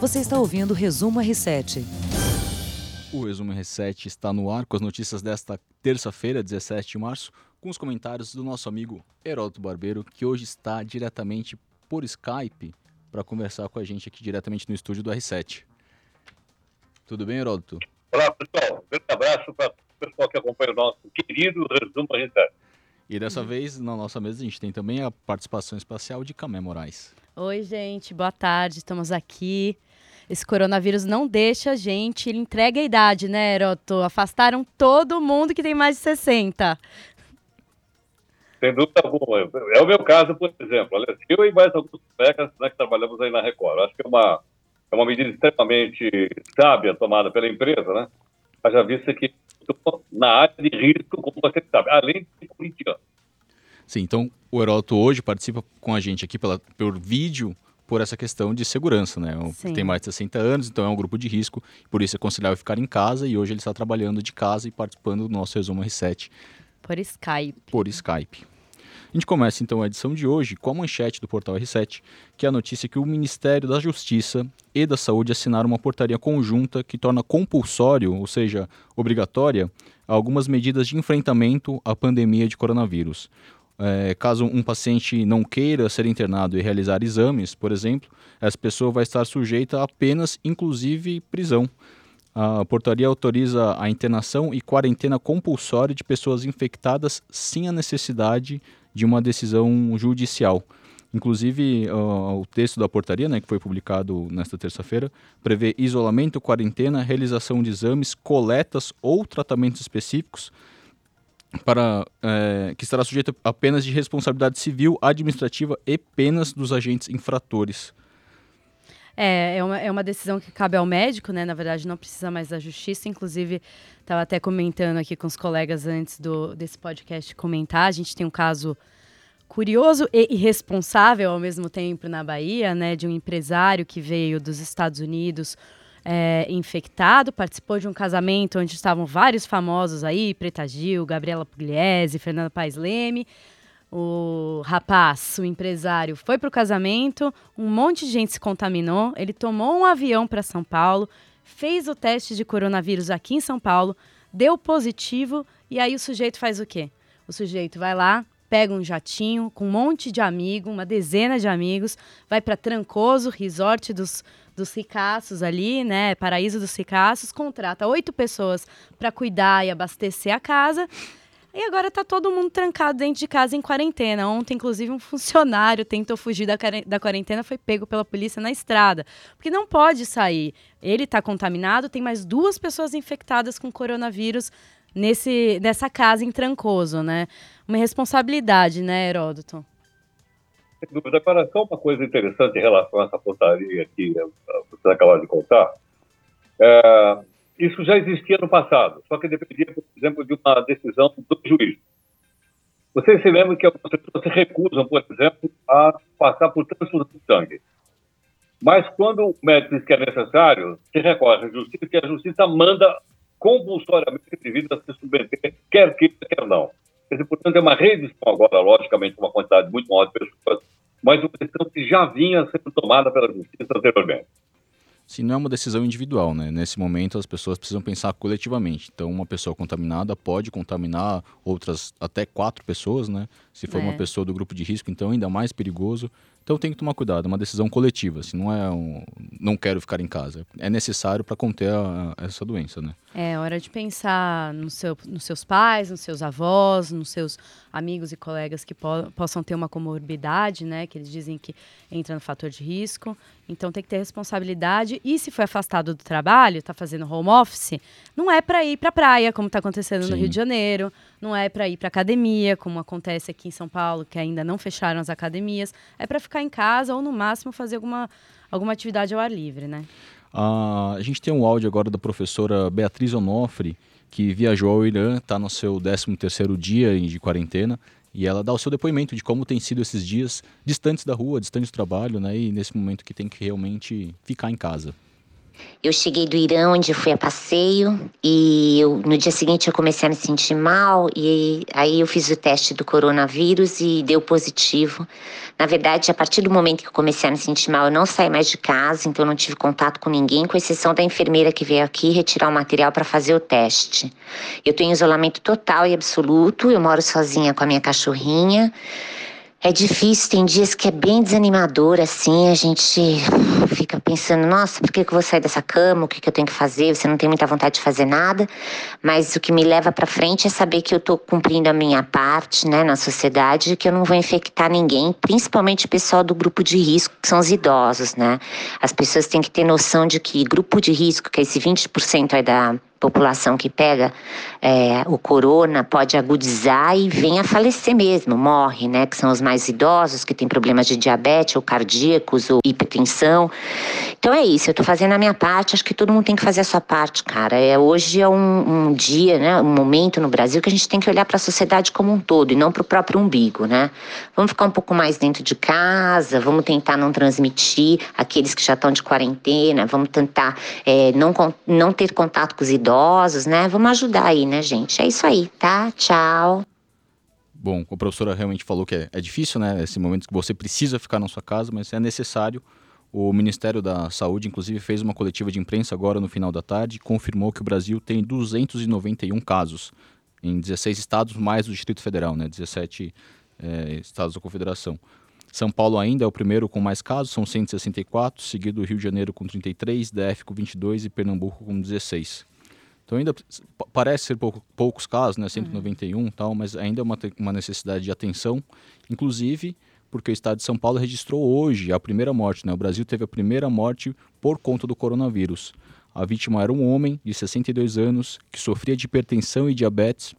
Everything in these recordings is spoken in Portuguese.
Você está ouvindo o Resumo R7. O Resumo R7 está no ar com as notícias desta terça-feira, 17 de março, com os comentários do nosso amigo Heródoto Barbeiro, que hoje está diretamente por Skype para conversar com a gente aqui diretamente no estúdio do R7. Tudo bem, Heródoto? Olá, pessoal. Um grande abraço para o pessoal que acompanha o nosso querido Resumo R7. E dessa vez, na nossa mesa, a gente tem também a participação especial de Camé Moraes. Oi, gente, boa tarde, estamos aqui. Esse coronavírus não deixa a gente, ele entrega a idade, né, Heroto? Afastaram todo mundo que tem mais de 60. Sem dúvida alguma. É o meu caso, por exemplo. Aliás, eu e mais alguns colegas né, que trabalhamos aí na Record. Acho que é uma, é uma medida extremamente sábia tomada pela empresa, né? já visto que na área de risco, como você sabe, além de corintiano. Sim, então o Heródoto hoje participa com a gente aqui pela, por vídeo por essa questão de segurança, né? Sim. Tem mais de 60 anos, então é um grupo de risco, por isso é aconselhável ficar em casa e hoje ele está trabalhando de casa e participando do nosso resumo R7. Por Skype. Por Skype. A gente começa então a edição de hoje com a manchete do portal R7, que é a notícia que o Ministério da Justiça e da Saúde assinaram uma portaria conjunta que torna compulsório, ou seja, obrigatória, algumas medidas de enfrentamento à pandemia de coronavírus. É, caso um paciente não queira ser internado e realizar exames, por exemplo, essa pessoa vai estar sujeita apenas, inclusive, prisão. A portaria autoriza a internação e quarentena compulsória de pessoas infectadas sem a necessidade de uma decisão judicial. Inclusive, uh, o texto da portaria, né, que foi publicado nesta terça-feira, prevê isolamento, quarentena, realização de exames, coletas ou tratamentos específicos para é, que estará sujeito a penas de responsabilidade civil, administrativa e penas dos agentes infratores. É, é uma, é uma decisão que cabe ao médico, né? Na verdade, não precisa mais da justiça. Inclusive, estava até comentando aqui com os colegas antes do, desse podcast comentar. A gente tem um caso curioso e irresponsável ao mesmo tempo na Bahia, né? De um empresário que veio dos Estados Unidos é, infectado, participou de um casamento onde estavam vários famosos aí, Preta Gil, Gabriela Pugliese, Fernanda Paes Leme. O rapaz, o empresário, foi para o casamento, um monte de gente se contaminou, ele tomou um avião para São Paulo, fez o teste de coronavírus aqui em São Paulo, deu positivo, e aí o sujeito faz o quê? O sujeito vai lá, pega um jatinho com um monte de amigo, uma dezena de amigos, vai para Trancoso, resort dos dos ricaços ali, né? Paraíso dos ricaços, contrata oito pessoas para cuidar e abastecer a casa. E agora está todo mundo trancado dentro de casa em quarentena. Ontem, inclusive, um funcionário tentou fugir da, quarentena, foi pego pela polícia na estrada. Porque não pode sair. Ele está contaminado, tem mais duas pessoas infectadas com coronavírus nesse, nessa casa em Trancoso, né? Uma responsabilidade, né, Heródoto? Sem dúvida. Agora, só uma coisa interessante em relação a essa portaria que eh, você acabou de contar. É, isso já existia no passado, só que dependia, por exemplo, de uma decisão do juiz. Vocês se lembram que algumas pessoas se recusam, por exemplo, a passar por transfusão de sangue. Mas quando o médico diz que é necessário, se recorre à justiça, que a justiça manda compulsoriamente o indivíduo a se submeter, quer queira, quer não. Dizer, portanto, é uma reedição agora, logicamente, uma quantidade muito maior de pessoas, mas uma decisão que já vinha sendo tomada pela justiça anteriormente. Se não é uma decisão individual, né? Nesse momento as pessoas precisam pensar coletivamente. Então, uma pessoa contaminada pode contaminar outras até quatro pessoas, né? Se for é. uma pessoa do grupo de risco, então ainda mais perigoso. Então tem que tomar cuidado, é uma decisão coletiva, assim, não é um não quero ficar em casa. É necessário para conter a, a, essa doença, né? É hora de pensar no seu, nos seus pais, nos seus avós, nos seus amigos e colegas que po possam ter uma comorbidade, né? Que eles dizem que entra no fator de risco. Então tem que ter responsabilidade. E se foi afastado do trabalho, está fazendo home office, não é para ir para praia, como está acontecendo Sim. no Rio de Janeiro não é para ir para academia, como acontece aqui em São Paulo, que ainda não fecharam as academias, é para ficar em casa ou no máximo fazer alguma, alguma atividade ao ar livre, né? Ah, a gente tem um áudio agora da professora Beatriz Onofre, que viajou ao Irã, está no seu 13º dia de quarentena, e ela dá o seu depoimento de como tem sido esses dias distantes da rua, distantes do trabalho, né? E nesse momento que tem que realmente ficar em casa. Eu cheguei do Irã, onde fui a passeio, e eu, no dia seguinte eu comecei a me sentir mal, e aí eu fiz o teste do coronavírus e deu positivo. Na verdade, a partir do momento que eu comecei a me sentir mal, eu não saí mais de casa, então não tive contato com ninguém, com exceção da enfermeira que veio aqui retirar o material para fazer o teste. Eu tenho isolamento total e absoluto, eu moro sozinha com a minha cachorrinha. É difícil, tem dias que é bem desanimador, assim, a gente pensando, nossa, por que, que eu vou sair dessa cama? O que, que eu tenho que fazer? Você não tem muita vontade de fazer nada, mas o que me leva para frente é saber que eu estou cumprindo a minha parte, né, na sociedade, que eu não vou infectar ninguém, principalmente o pessoal do grupo de risco, que são os idosos, né? As pessoas têm que ter noção de que grupo de risco, que é esse 20% aí da população que pega é, o corona pode agudizar e vem a falecer mesmo, morre, né? Que são os mais idosos, que têm problemas de diabetes ou cardíacos ou hipertensão. Então é isso, eu tô fazendo a minha parte, acho que todo mundo tem que fazer a sua parte, cara. É, hoje é um, um dia, né? Um momento no Brasil que a gente tem que olhar para a sociedade como um todo e não para o próprio umbigo, né? Vamos ficar um pouco mais dentro de casa, vamos tentar não transmitir aqueles que já estão de quarentena, vamos tentar é, não, não ter contato com os idosos idosos, né? Vamos ajudar aí, né, gente? É isso aí, tá? Tchau. Bom, a professora realmente falou que é, é difícil, né? Esse momento que você precisa ficar na sua casa, mas é necessário. O Ministério da Saúde, inclusive, fez uma coletiva de imprensa agora no final da tarde e confirmou que o Brasil tem 291 casos em 16 estados, mais o Distrito Federal, né? 17 é, estados da Confederação. São Paulo ainda é o primeiro com mais casos, são 164, seguido do Rio de Janeiro com 33, DF com 22 e Pernambuco com 16. Então ainda parece ser pouco, poucos casos, né, 191 uhum. tal, mas ainda é uma, uma necessidade de atenção, inclusive porque o estado de São Paulo registrou hoje a primeira morte, né? O Brasil teve a primeira morte por conta do coronavírus. A vítima era um homem de 62 anos que sofria de hipertensão e diabetes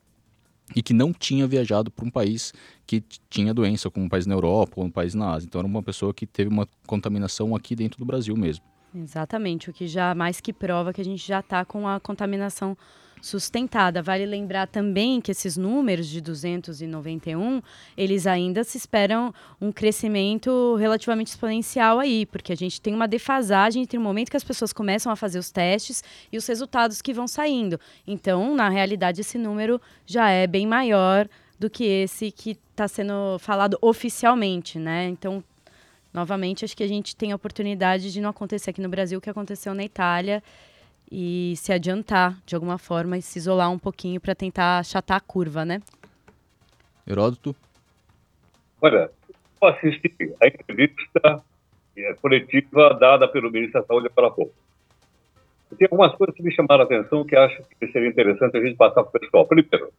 e que não tinha viajado para um país que tinha doença, como um país na Europa ou um país na Ásia. Então era uma pessoa que teve uma contaminação aqui dentro do Brasil mesmo. Exatamente, o que já mais que prova que a gente já está com a contaminação sustentada. Vale lembrar também que esses números de 291, eles ainda se esperam um crescimento relativamente exponencial aí, porque a gente tem uma defasagem entre o momento que as pessoas começam a fazer os testes e os resultados que vão saindo. Então, na realidade, esse número já é bem maior do que esse que está sendo falado oficialmente, né? Então, novamente, acho que a gente tem a oportunidade de não acontecer aqui no Brasil o que aconteceu na Itália e se adiantar de alguma forma e se isolar um pouquinho para tentar achatar a curva, né? Heródoto? Olha, eu assisti a entrevista coletiva dada pelo ministro da Saúde para pouco. Tem algumas coisas que me chamaram a atenção que acho que seria interessante a gente passar para o pessoal. Primeiro,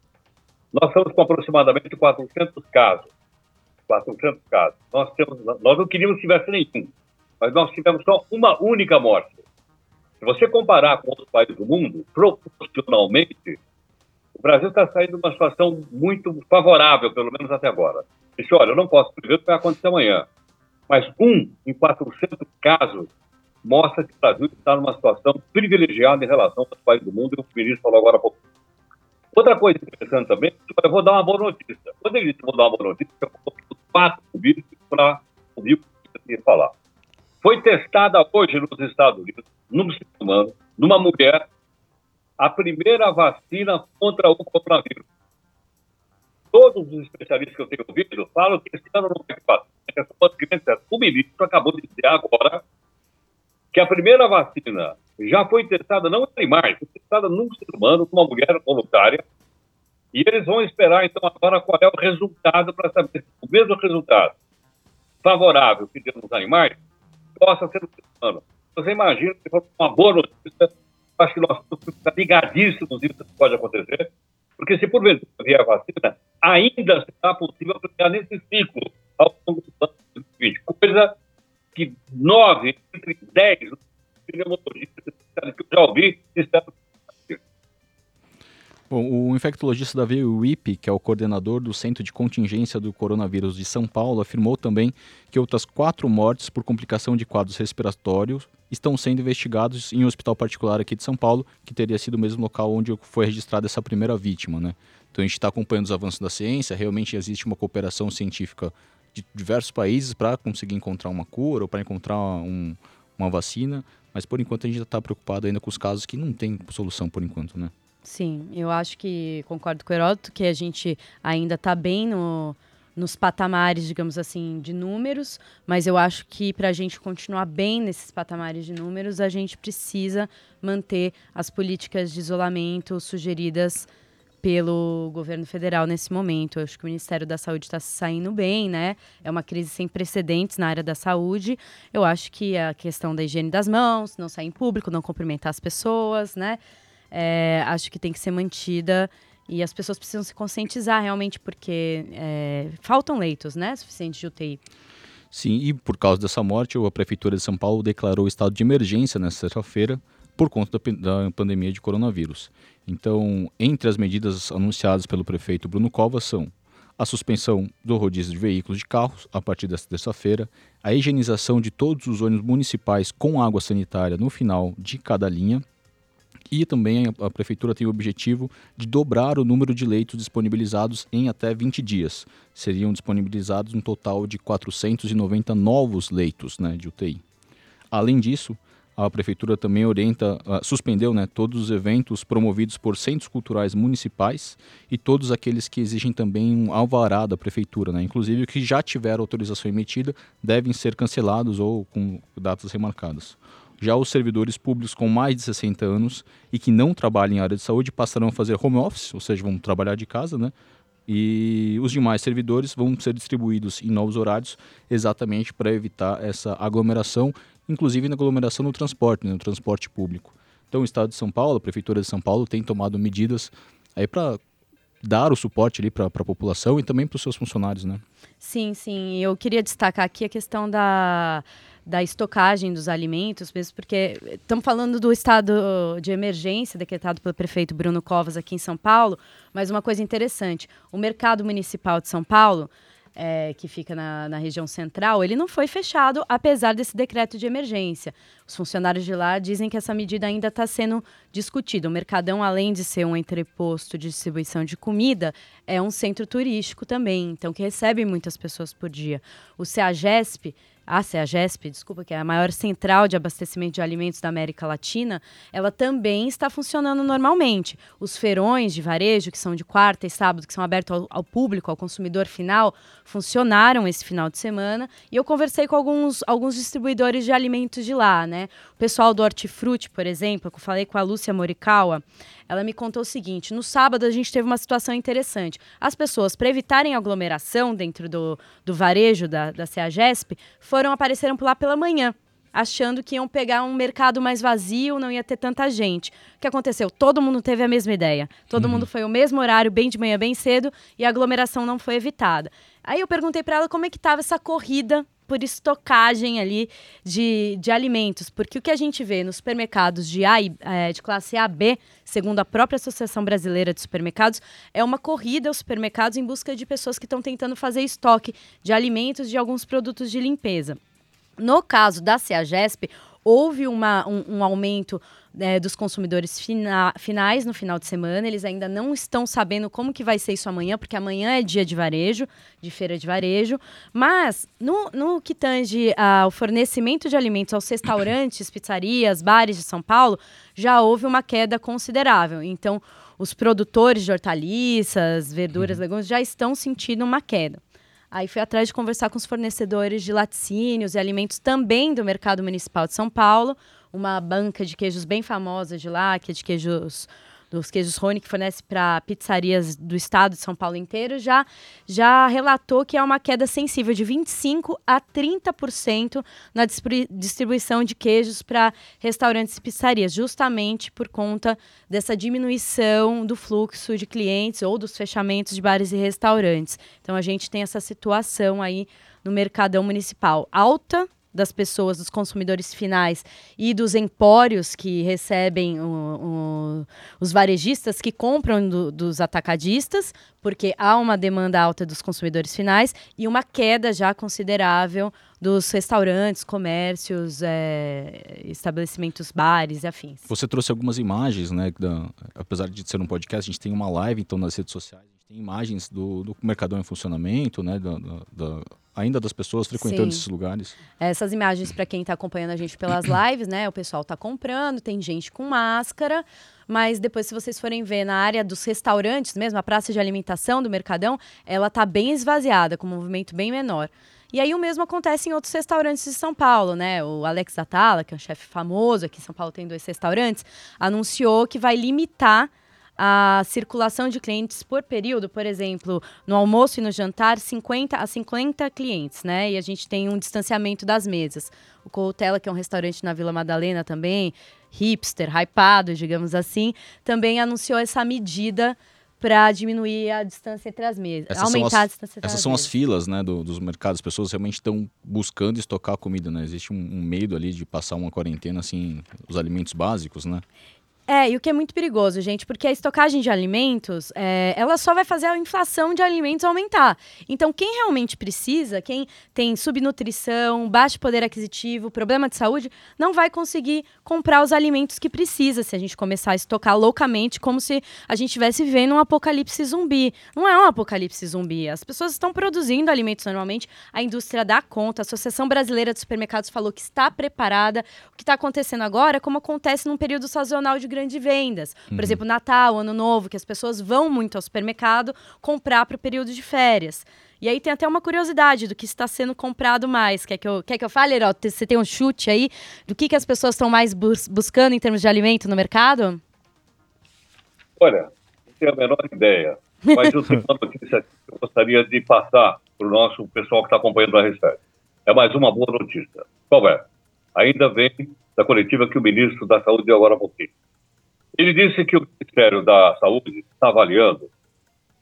nós estamos com aproximadamente 400 casos 400 casos. Nós, temos, nós não queríamos que tivesse nenhum, mas nós tivemos só uma única morte. Se você comparar com outros países do mundo, proporcionalmente, o Brasil está saindo de uma situação muito favorável, pelo menos até agora. Disse, olha, eu não posso prever o que vai acontecer amanhã, mas um em 400 casos mostra que o Brasil está numa situação privilegiada em relação aos países do mundo, e o ministro falou agora há pouco. Outra coisa interessante também, eu vou dar uma boa notícia. Quando ele disse vou dar uma boa notícia, eu quatro vídeos para o que eu ia falar. Foi testada hoje nos Estados Unidos, num ser humano, numa mulher, a primeira vacina contra o coronavírus. Todos os especialistas que eu tenho ouvido falam que esse ano não vai vacina. O ministro acabou de dizer agora que a primeira vacina já foi testada não em animais, foi testada num ser humano, com uma mulher voluntária, e eles vão esperar, então, agora qual é o resultado para saber se o mesmo resultado favorável que deu nos animais possa ser ser humano. Você imagina que for uma boa notícia, acho que nós estamos ligadíssimos nisso que pode acontecer, porque se porventura vier a vacina, ainda será possível aplicar nesse ciclo ao longo do ano 2020. Coisa que nove entre dez pneumologistas que eu já ouvi disseram Bom, o infectologista Davi Wipe, que é o coordenador do Centro de Contingência do Coronavírus de São Paulo, afirmou também que outras quatro mortes por complicação de quadros respiratórios estão sendo investigados em um hospital particular aqui de São Paulo, que teria sido o mesmo local onde foi registrada essa primeira vítima. Né? Então a gente está acompanhando os avanços da ciência, realmente existe uma cooperação científica de diversos países para conseguir encontrar uma cura ou para encontrar um, uma vacina, mas por enquanto a gente está preocupado ainda com os casos que não tem solução por enquanto, né? Sim, eu acho que concordo com o Heródoto que a gente ainda está bem no, nos patamares, digamos assim, de números, mas eu acho que para a gente continuar bem nesses patamares de números, a gente precisa manter as políticas de isolamento sugeridas pelo governo federal nesse momento. Eu acho que o Ministério da Saúde está saindo bem, né? É uma crise sem precedentes na área da saúde. Eu acho que a questão da higiene das mãos, não sair em público, não cumprimentar as pessoas, né? É, acho que tem que ser mantida e as pessoas precisam se conscientizar realmente porque é, faltam leitos, né, suficientes de UTI. Sim, e por causa dessa morte, a Prefeitura de São Paulo declarou estado de emergência nesta sexta-feira por conta da, da, pandemia de coronavírus. Então, entre as medidas anunciadas pelo prefeito Bruno Covas são a suspensão do rodízio de veículos de carros a partir desta terça-feira, a higienização de todos os ônibus municipais com água sanitária no final de cada linha, e também a prefeitura tem o objetivo de dobrar o número de leitos disponibilizados em até 20 dias. Seriam disponibilizados um total de 490 novos leitos né, de UTI. Além disso, a prefeitura também orienta, uh, suspendeu né, todos os eventos promovidos por centros culturais municipais e todos aqueles que exigem também um alvará da prefeitura, né, inclusive que já tiveram autorização emitida devem ser cancelados ou com datas remarcadas. Já os servidores públicos com mais de 60 anos e que não trabalham em área de saúde passarão a fazer home office, ou seja, vão trabalhar de casa, né? E os demais servidores vão ser distribuídos em novos horários, exatamente para evitar essa aglomeração inclusive na aglomeração no transporte, né, no transporte público. Então, o Estado de São Paulo, a Prefeitura de São Paulo, tem tomado medidas aí para dar o suporte ali para a população e também para os seus funcionários, né? Sim, sim. Eu queria destacar aqui a questão da, da estocagem dos alimentos, mesmo porque estamos falando do estado de emergência decretado pelo prefeito Bruno Covas aqui em São Paulo, mas uma coisa interessante, o mercado municipal de São Paulo é, que fica na, na, região central, ele não foi fechado, apesar desse decreto de emergência. Os funcionários de lá dizem que essa medida ainda está sendo discutida. O Mercadão, além de ser um entreposto de distribuição de comida, é um centro turístico também, então que recebe muitas pessoas por dia. O CEAGESP a CEAGESP, desculpa, que é a maior central de abastecimento de alimentos da América Latina, ela também está funcionando normalmente. Os feirões de varejo, que são de quarta e sábado, que são abertos ao, ao público, ao consumidor final, funcionaram esse final de semana. E eu conversei com alguns, alguns distribuidores de alimentos de lá, né? O pessoal do Hortifruti, por exemplo, que eu falei com a Lúcia Morikawa, ela me contou o seguinte: no sábado a gente teve uma situação interessante. As pessoas, para evitarem aglomeração dentro do, do varejo da, da CEAGESP, foram apareceram por lá pela manhã achando que iam pegar um mercado mais vazio, não ia ter tanta gente. O que aconteceu? Todo mundo teve a mesma ideia. Todo uhum. mundo foi o mesmo horário, bem de manhã, bem cedo, e a aglomeração não foi evitada. Aí eu perguntei para ela como é que estava essa corrida por estocagem ali de, de alimentos, porque o que a gente vê nos supermercados de, A é, de classe A B, segundo a própria Associação Brasileira de Supermercados, é uma corrida aos supermercados em busca de pessoas que estão tentando fazer estoque de alimentos de alguns produtos de limpeza. No caso da CEAGESP, houve uma, um, um aumento é, dos consumidores fina, finais no final de semana. Eles ainda não estão sabendo como que vai ser isso amanhã, porque amanhã é dia de varejo, de feira de varejo. Mas no, no que tange ao fornecimento de alimentos aos restaurantes, pizzarias, bares de São Paulo, já houve uma queda considerável. Então, os produtores de hortaliças, verduras, uhum. legumes já estão sentindo uma queda. Aí fui atrás de conversar com os fornecedores de laticínios e alimentos também do mercado municipal de São Paulo, uma banca de queijos bem famosa de lá, que é de queijos dos queijos Rony, que fornece para pizzarias do estado de São Paulo inteiro, já, já relatou que há uma queda sensível de 25% a 30% na distribuição de queijos para restaurantes e pizzarias, justamente por conta dessa diminuição do fluxo de clientes ou dos fechamentos de bares e restaurantes. Então a gente tem essa situação aí no mercadão municipal alta das pessoas, dos consumidores finais e dos empórios que recebem o, o, os varejistas que compram do, dos atacadistas, porque há uma demanda alta dos consumidores finais e uma queda já considerável dos restaurantes, comércios, é, estabelecimentos, bares e afins. Você trouxe algumas imagens, né? Da, apesar de ser um podcast, a gente tem uma live então nas redes sociais Tem imagens do, do Mercadão em funcionamento, né? Da, da, da, ainda das pessoas frequentando Sim. esses lugares. Essas imagens, para quem está acompanhando a gente pelas lives, né? O pessoal está comprando, tem gente com máscara, mas depois, se vocês forem ver na área dos restaurantes mesmo, a praça de alimentação do Mercadão, ela tá bem esvaziada, com um movimento bem menor. E aí o mesmo acontece em outros restaurantes de São Paulo, né? O Alex Atala, que é um chefe famoso aqui em São Paulo, tem dois restaurantes, anunciou que vai limitar a circulação de clientes por período, por exemplo, no almoço e no jantar, 50 a 50 clientes, né? E a gente tem um distanciamento das mesas. O Coutela, que é um restaurante na Vila Madalena também, hipster, hypado, digamos assim, também anunciou essa medida para diminuir a distância entre as mesas, Essas são aumentar as- a distância entre Essas as são as filas né, do- dos mercados. As pessoas realmente estão buscando estocar comida, né? Existe um, um medo ali de passar uma quarentena, assim, os alimentos básicos, né? É, e o que é muito perigoso, gente, porque a estocagem de alimentos, é, ela só vai fazer a inflação de alimentos aumentar. Então, quem realmente precisa, quem tem subnutrição, baixo poder aquisitivo, problema de saúde, não vai conseguir comprar os alimentos que precisa se a gente começar a estocar loucamente, como se a gente estivesse vivendo um apocalipse zumbi. Não é um apocalipse zumbi. As pessoas estão produzindo alimentos normalmente, a indústria dá conta, a Associação Brasileira de Supermercados falou que está preparada. O que está acontecendo agora é como acontece num período sazonal de grandes vendas. Por exemplo, Natal, Ano Novo, que as pessoas vão muito ao supermercado comprar para o período de férias. E aí tem até uma curiosidade do que está sendo comprado mais. Quer que eu, quer que eu fale, Heró? Você tem um chute aí do que, que as pessoas estão mais bus- buscando em termos de alimento no mercado? Olha, não tenho a menor ideia, mas eu tenho uma notícia que eu gostaria de passar para o nosso pessoal que está acompanhando a Restart. É mais uma boa notícia. Qual é? Ainda vem da coletiva que o ministro da Saúde deu agora há pouquinho. Ele disse que o Ministério da Saúde está avaliando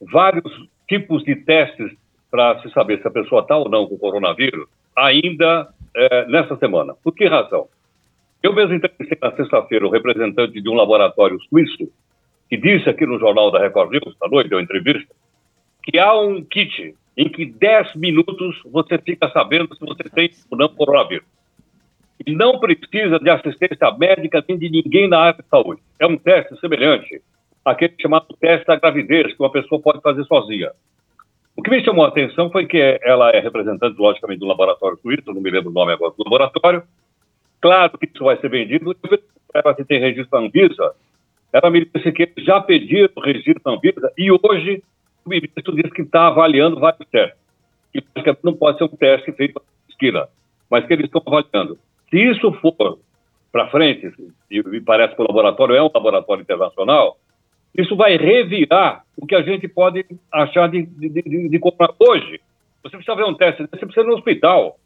vários tipos de testes para se saber se a pessoa está ou não com coronavírus ainda eh, nessa semana. Por que razão? Eu mesmo entrevistei na sexta-feira o representante de um laboratório suíço que disse aqui no Jornal da Record News, à noite, deu entrevista, que há um kit em que 10 minutos você fica sabendo se você tem ou não coronavírus. E não precisa de assistência médica nem de ninguém na área de saúde. É um teste semelhante àquele chamado teste da gravidez, que uma pessoa pode fazer sozinha. O que me chamou a atenção foi que ela é representante, logicamente, do laboratório suíço, não me lembro o nome agora do laboratório. Claro que isso vai ser vendido. Ela se tem registro na Anvisa, ela me disse que já pediram o registro na Anvisa e hoje o ministro disse que está avaliando vários testes. Que logicamente, não pode ser um teste feito na esquina, mas que eles estão avaliando. Se isso for para frente, e me parece que o laboratório é um laboratório internacional, isso vai revirar o que a gente pode achar de, de, de, de comprar hoje. Você precisa ver um teste, você precisa ir no hospital.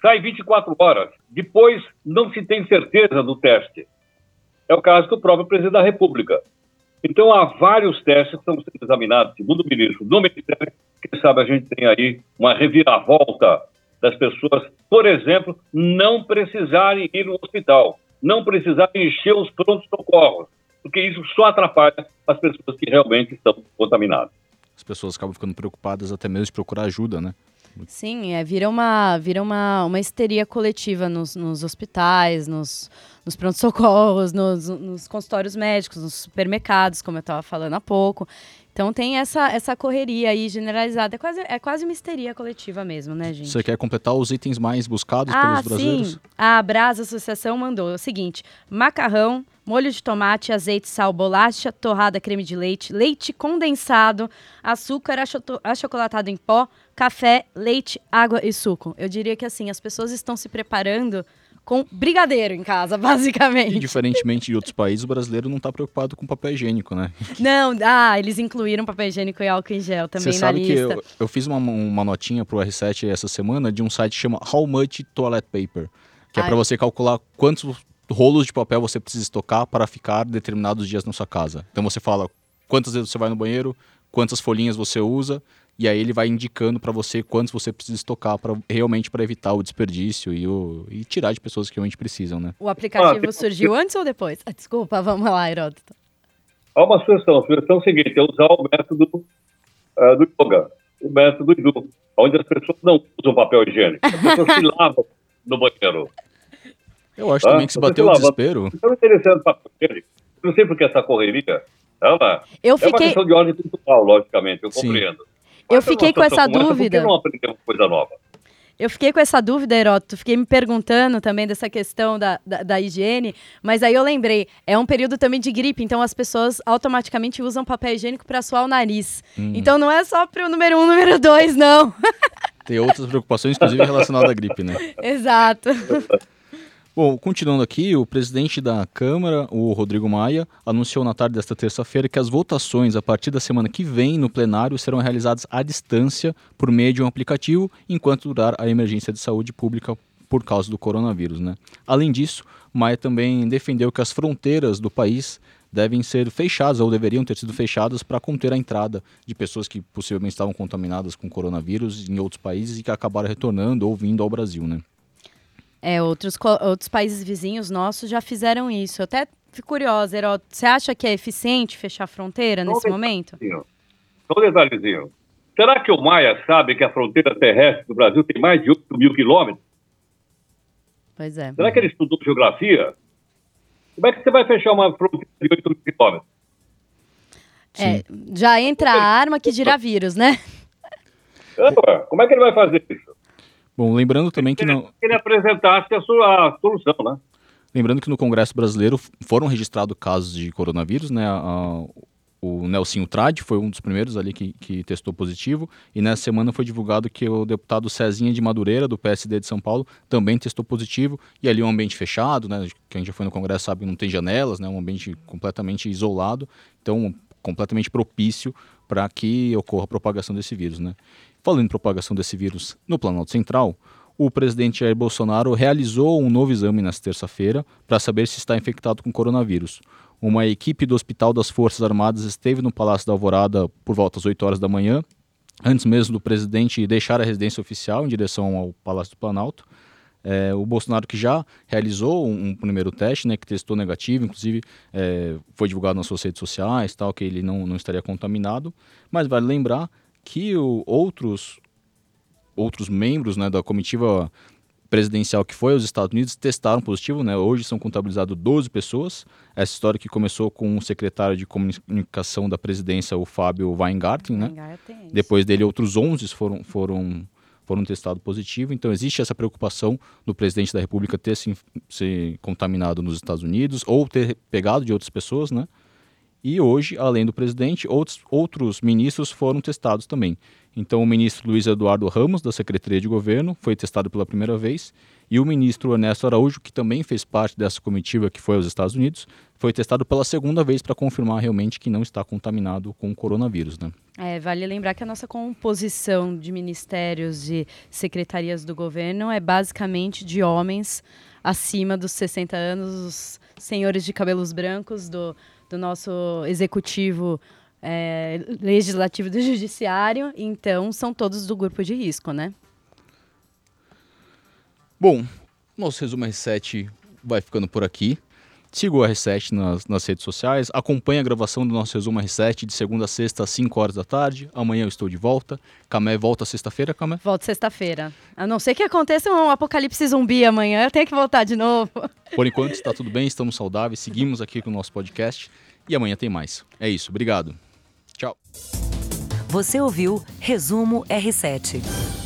Sai 24 horas. Depois não se tem certeza do teste. É o caso do próprio presidente da República. Então, há vários testes que estão sendo examinados, segundo o ministro do Ministério, quem sabe a gente tem aí uma reviravolta das pessoas, por exemplo, não precisarem ir no hospital, não precisarem encher os prontos-socorros, porque isso só atrapalha as pessoas que realmente estão contaminadas. As pessoas acabam ficando preocupadas até mesmo de procurar ajuda, né? Sim, é, vira uma, vira uma, uma histeria coletiva nos, nos hospitais, nos, nos pronto-socorros, nos, nos consultórios médicos, nos supermercados, como eu estava falando há pouco. Então tem essa, essa correria aí generalizada. É quase, é quase uma histeria coletiva mesmo, né, gente? Você quer completar os itens mais buscados Ah, pelos brasileiros? sim. A Brasa Associação mandou o seguinte: macarrão, molho de tomate, azeite, sal, bolacha, torrada, creme de leite, leite condensado, açúcar achocolatado em pó, café, leite, água e suco. Eu diria que assim, as pessoas estão se preparando com brigadeiro em casa, E basicamente. diferentemente de outros países, o brasileiro não está preocupado com papel higiênico, né? Não, ah, eles incluíram papel higiênico e álcool em gel também Você sabe que lista. eu, eu fiz uma, uma notinha pro R7 essa semana de um site que chama How Much Toilet Paper, que é para você calcular quantos rolos de papel você precisa estocar para ficar determinados dias na sua casa. Então você fala quantas vezes você vai no banheiro, quantas folhinhas você usa, e aí ele vai indicando para você quantos você precisa estocar para realmente para evitar o desperdício e, o, e tirar de pessoas que realmente precisam, né? O aplicativo Ah, surgiu antes ou depois? Ah, desculpa, vamos lá, Heródoto. Há uma sugestão. A sugestão é o seguinte: é usar o método ah, do yoga, o método Idu, onde as pessoas não usam papel higiênico, as pessoas se lavam no banheiro. Eu acho Ah, também que se você bater o desespero, Então, interessante papel higiênico. Eu não sei porque essa correria, Ela, Eu É uma questão de ordem cultural, logicamente, eu Sim. compreendo. Eu Mas fiquei com essa como dúvida. Por que não aprendemos coisa nova? eu fiquei com essa dúvida, Heródoto. Fiquei me perguntando também dessa questão da, da, da higiene. Mas aí eu lembrei, é um período também de gripe, então as pessoas automaticamente usam papel higiênico para suar o nariz. Hum. Então não é só pro número um, número dois, não. Tem outras preocupações, inclusive relacionadas à gripe, né? Exato. Bom, continuando aqui, o presidente da Câmara, o Rodrigo Maia, anunciou na tarde desta terça-feira que as votações a partir da semana que vem no plenário serão realizadas à distância por meio de um aplicativo, enquanto durar a emergência de saúde pública por causa do coronavírus, né? Além disso, Maia também defendeu que as fronteiras do país devem ser fechadas ou deveriam ter sido fechadas para conter a entrada de pessoas que possivelmente estavam contaminadas com coronavírus em outros países e que acabaram retornando ou vindo ao Brasil, né? É, outros, outros países vizinhos nossos já fizeram isso. Eu até fico curiosa, Heródoto. Você acha que é eficiente fechar a fronteira nesse momento? Só um detalhezinho. Será que o Maia sabe que a fronteira terrestre do Brasil tem mais de 8 mil quilômetros? Pois é. Será que ele estudou geografia? Como é que você vai fechar uma fronteira de 8 mil quilômetros? É, já entra a arma que dirá vírus, né? Como é que ele vai fazer isso? Bom, lembrando também que não, ele apresentasse a, sua, solução, né? Lembrando que no Congresso Brasileiro foram registrados casos de coronavírus, né? A- o Nelsinho Trade foi um dos primeiros ali que, que testou positivo. E nessa semana foi divulgado que o deputado Cezinha de Madureira, do PSD de São Paulo, também testou positivo. E ali um ambiente fechado, né? Quem já foi no Congresso sabe que não tem janelas, né? Um ambiente completamente isolado. Então, completamente propício para que ocorra a propagação desse vírus, né? Falando em propagação desse vírus no Planalto Central, o presidente Jair Bolsonaro realizou um novo exame nesta terça-feira para saber se está infectado com coronavírus. Uma equipe do Hospital das Forças Armadas esteve no Palácio da Alvorada por volta das 8 horas da manhã, antes mesmo do presidente deixar a residência oficial em direção ao Palácio do Planalto. É, o Bolsonaro que já realizou um, um primeiro teste, né, que testou negativo, inclusive é, foi divulgado nas suas redes sociais, tal, que ele não, não estaria contaminado. Mas vale lembrar que o, outros outros membros né, da comitiva presidencial que foi aos Estados Unidos testaram positivo, né? Hoje são contabilizados 12 pessoas. Essa história que começou com o secretário de comunicação da presidência, o Fábio Weingarten, né? Depois dele, outros 11 foram, foram, foram testados positivo. Então, existe essa preocupação do presidente da República ter se, se contaminado nos Estados Unidos ou ter pegado de outras pessoas, né? E hoje, além do presidente, outros, outros ministros foram testados também. Então, o ministro Luiz Eduardo Ramos, da Secretaria de Governo, foi testado pela primeira vez. E o ministro Ernesto Araújo, que também fez parte dessa comitiva que foi aos Estados Unidos, foi testado pela segunda vez para confirmar realmente que não está contaminado com o coronavírus. Né? É, vale lembrar que a nossa composição de ministérios e secretarias do governo é basicamente de homens acima dos 60 anos, os senhores de cabelos brancos do, do nosso executivo é, legislativo do judiciário, então são todos do grupo de risco, né? Bom, nosso resumo R7 vai ficando por aqui. Siga o R7 nas, nas redes sociais. Acompanhe a gravação do nosso resumo R7 de segunda a sexta, às 5 horas da tarde. Amanhã eu estou de volta. Camé volta sexta-feira, Camé? Volto sexta-feira. A não ser que aconteça um apocalipse zumbi amanhã, eu tenho que voltar de novo. Por enquanto está tudo bem, estamos saudáveis. Seguimos aqui com o nosso podcast. E amanhã tem mais. É isso. Obrigado. Tchau. Você ouviu Resumo R7.